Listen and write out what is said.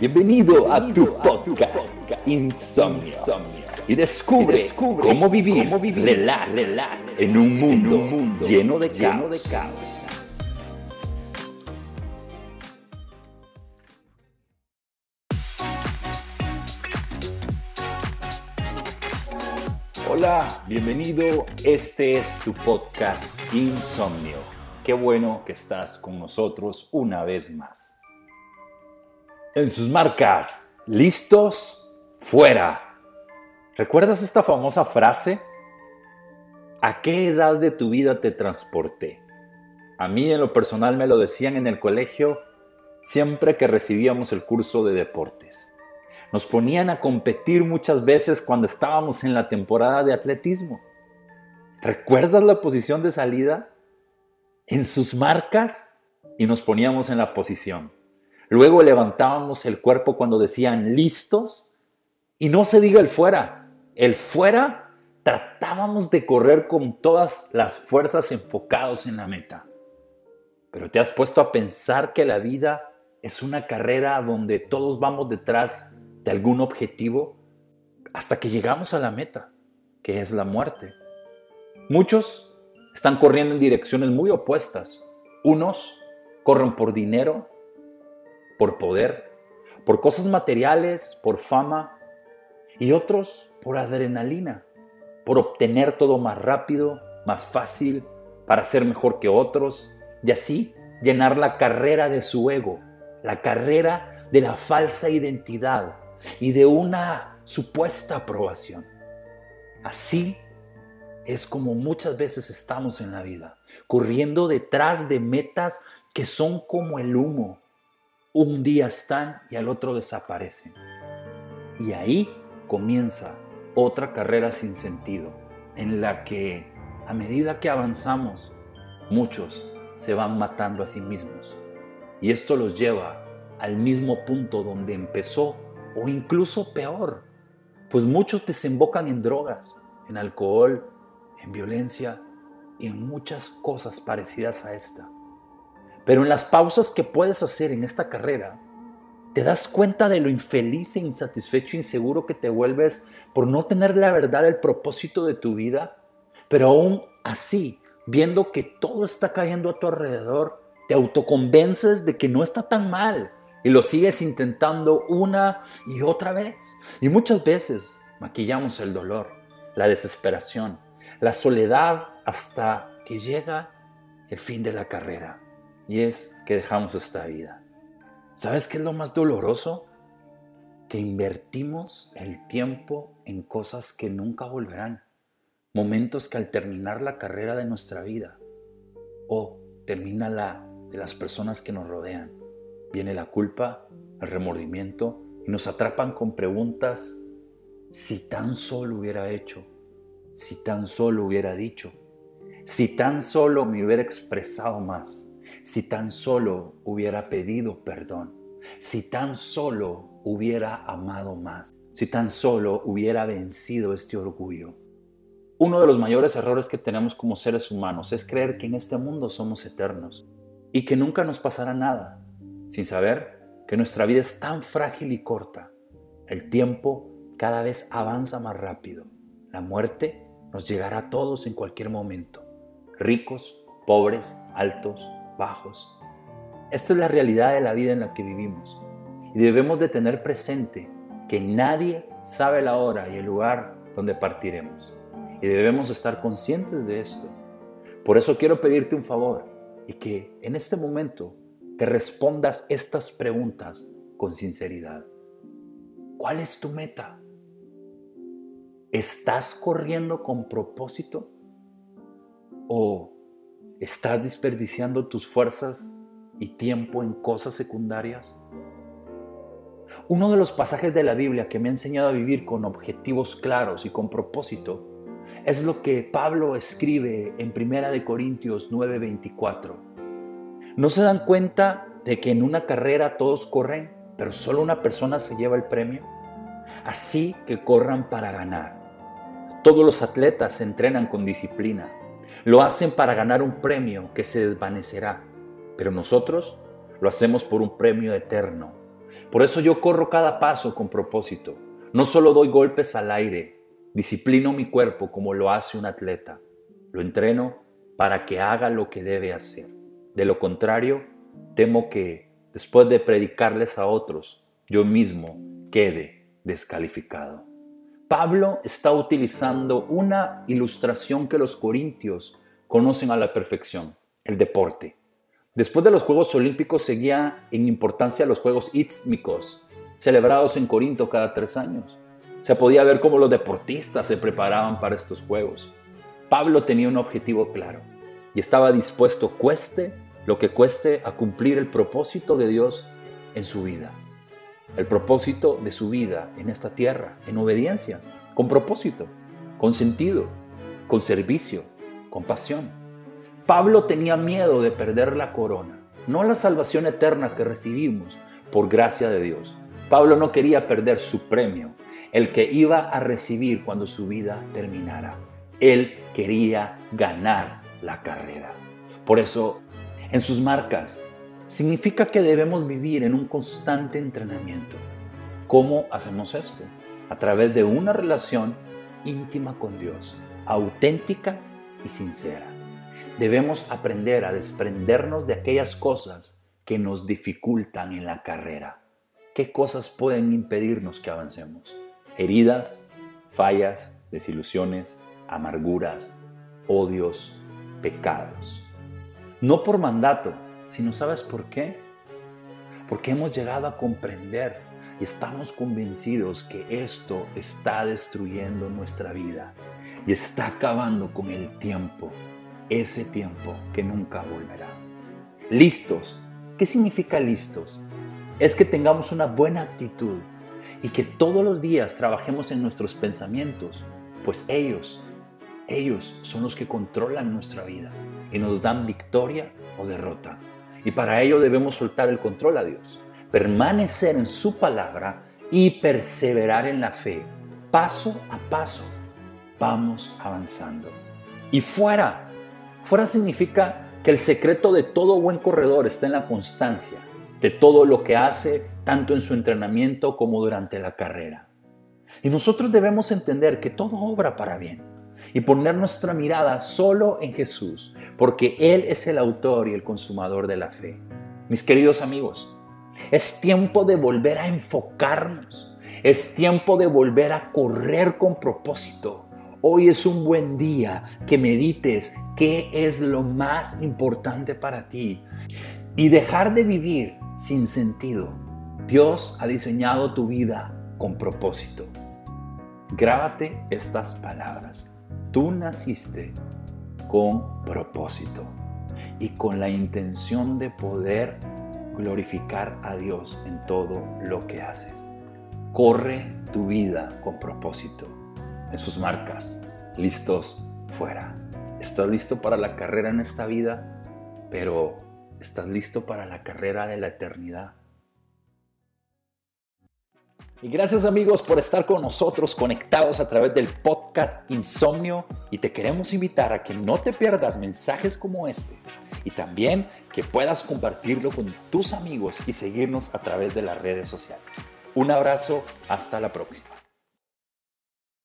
Bienvenido a tu podcast Insomnio y descubre cómo vivir relax en un mundo lleno de caos. Hola, bienvenido. Este es tu podcast Insomnio. Qué bueno que estás con nosotros una vez más. En sus marcas, listos, fuera. ¿Recuerdas esta famosa frase? ¿A qué edad de tu vida te transporté? A mí en lo personal me lo decían en el colegio siempre que recibíamos el curso de deportes. Nos ponían a competir muchas veces cuando estábamos en la temporada de atletismo. ¿Recuerdas la posición de salida? En sus marcas y nos poníamos en la posición. Luego levantábamos el cuerpo cuando decían listos y no se diga el fuera. El fuera tratábamos de correr con todas las fuerzas enfocados en la meta. Pero te has puesto a pensar que la vida es una carrera donde todos vamos detrás de algún objetivo hasta que llegamos a la meta, que es la muerte. Muchos están corriendo en direcciones muy opuestas. Unos corren por dinero, por poder, por cosas materiales, por fama, y otros por adrenalina, por obtener todo más rápido, más fácil, para ser mejor que otros, y así llenar la carrera de su ego, la carrera de la falsa identidad, y de una supuesta aprobación. Así es como muchas veces estamos en la vida, corriendo detrás de metas que son como el humo. Un día están y al otro desaparecen. Y ahí comienza otra carrera sin sentido, en la que a medida que avanzamos, muchos se van matando a sí mismos. Y esto los lleva al mismo punto donde empezó o incluso peor, pues muchos desembocan en drogas, en alcohol, en violencia y en muchas cosas parecidas a esta. Pero en las pausas que puedes hacer en esta carrera, te das cuenta de lo infeliz e insatisfecho inseguro que te vuelves por no tener la verdad del propósito de tu vida, pero aún así, viendo que todo está cayendo a tu alrededor, te autoconvences de que no está tan mal, y lo sigues intentando una y otra vez. Y muchas veces maquillamos el dolor, la desesperación, la soledad hasta que llega el fin de la carrera. Y es que dejamos esta vida. ¿Sabes qué es lo más doloroso? Que invertimos el tiempo en cosas que nunca volverán. Momentos que al terminar la carrera de nuestra vida o termina la de las personas que nos rodean, viene la culpa, el remordimiento y nos atrapan con preguntas, si tan solo hubiera hecho, si tan solo hubiera dicho, si tan solo me hubiera expresado más, si tan solo hubiera pedido perdón, si tan solo hubiera amado más, si tan solo hubiera vencido este orgullo. Uno de los mayores errores que tenemos como seres humanos es creer que en este mundo somos eternos y que nunca nos pasará nada, sin saber que nuestra vida es tan frágil y corta. El tiempo cada vez avanza más rápido. La muerte nos llegará a todos en cualquier momento, ricos, pobres, altos, bajos. Esta es la realidad de la vida en la que vivimos y debemos de tener presente que nadie sabe la hora y el lugar donde partiremos y debemos estar conscientes de esto. Por eso quiero pedirte un favor y que en este momento te respondas estas preguntas con sinceridad. ¿Cuál es tu meta? ¿Estás corriendo con propósito? ¿O estás desperdiciando tus fuerzas y tiempo en cosas secundarias? Uno de los pasajes de la Biblia que me ha enseñado a vivir con objetivos claros y con propósito es lo que Pablo escribe en 1 Corintios 9:24 ¿No se dan cuenta de que en una carrera todos corren, pero solo una persona se lleva el premio? Así que corran para ganar. Todos los atletas se entrenan con disciplina. Lo hacen para ganar un premio que se desvanecerá, pero nosotros lo hacemos por un premio eterno. Por eso yo corro cada paso con propósito. No solo doy golpes al aire, disciplino mi cuerpo como lo hace un atleta. Lo entreno para que haga lo que debe hacer. De lo contrario, temo que, después de predicarles a otros, yo mismo quede descalificado. Pablo está utilizando una ilustración que los corintios conocen a la perfección, el deporte. Después de los Juegos Olímpicos seguía en importancia los Juegos Istmicos, celebrados en Corinto cada tres años. Se podía ver cómo los deportistas se preparaban para estos Juegos. Pablo tenía un objetivo claro y estaba dispuesto, cueste lo que cueste, a cumplir el propósito de Dios en su vida el propósito de su vida en esta tierra, en obediencia, con propósito, con sentido, con servicio, con pasión. Pablo tenía miedo de perder la corona, no la salvación eterna que recibimos por gracia de Dios. Pablo no quería perder su premio, el que iba a recibir cuando su vida terminara. Él quería ganar la carrera. Por eso, en sus marcas, significa que debemos vivir en un constante entrenamiento. ¿Cómo hacemos esto? A través de una relación íntima con Dios, auténtica y sincera. Debemos aprender a desprendernos de aquellas cosas que nos dificultan en la carrera. ¿Qué cosas pueden impedirnos que avancemos? Heridas, fallas, desilusiones, amarguras, odios, pecados. No por mandato, si no sabes por qué, porque hemos llegado a comprender y estamos convencidos que esto está destruyendo nuestra vida y está acabando con el tiempo, ese tiempo que nunca volverá. Listos. ¿Qué significa listos? Es que tengamos una buena actitud y que todos los días trabajemos en nuestros pensamientos, pues ellos, ellos son los que controlan nuestra vida y nos dan victoria o derrota. Y para ello debemos soltar el control a Dios, permanecer en su palabra y perseverar en la fe. Paso a paso vamos avanzando. Y fuera, fuera significa que el secreto de todo buen corredor está en la constancia, de todo lo que hace tanto en su entrenamiento como durante la carrera. Y nosotros debemos entender que todo obra para bien y poner nuestra mirada solo en Jesús, porque Él es el autor y el consumador de la fe. Mis queridos amigos, es tiempo de volver a enfocarnos, es tiempo de volver a correr con propósito. Hoy es un buen día que medites qué es lo más importante para ti y dejar de vivir sin sentido. Dios ha diseñado tu vida con propósito. Grábate estas palabras. Tú naciste con propósito y con la intención de poder glorificar a Dios en todo lo que haces. Corre tu vida con propósito. En sus marcas, listos fuera. ¿Estás listo para la carrera en esta vida? Pero ¿estás listo para la carrera de la eternidad? Y gracias amigos por estar con nosotros conectados a través del podcast Insomnio y te queremos invitar a que no te pierdas mensajes como este y también que puedas compartirlo con tus amigos y seguirnos a través de las redes sociales. Un abrazo, hasta la próxima.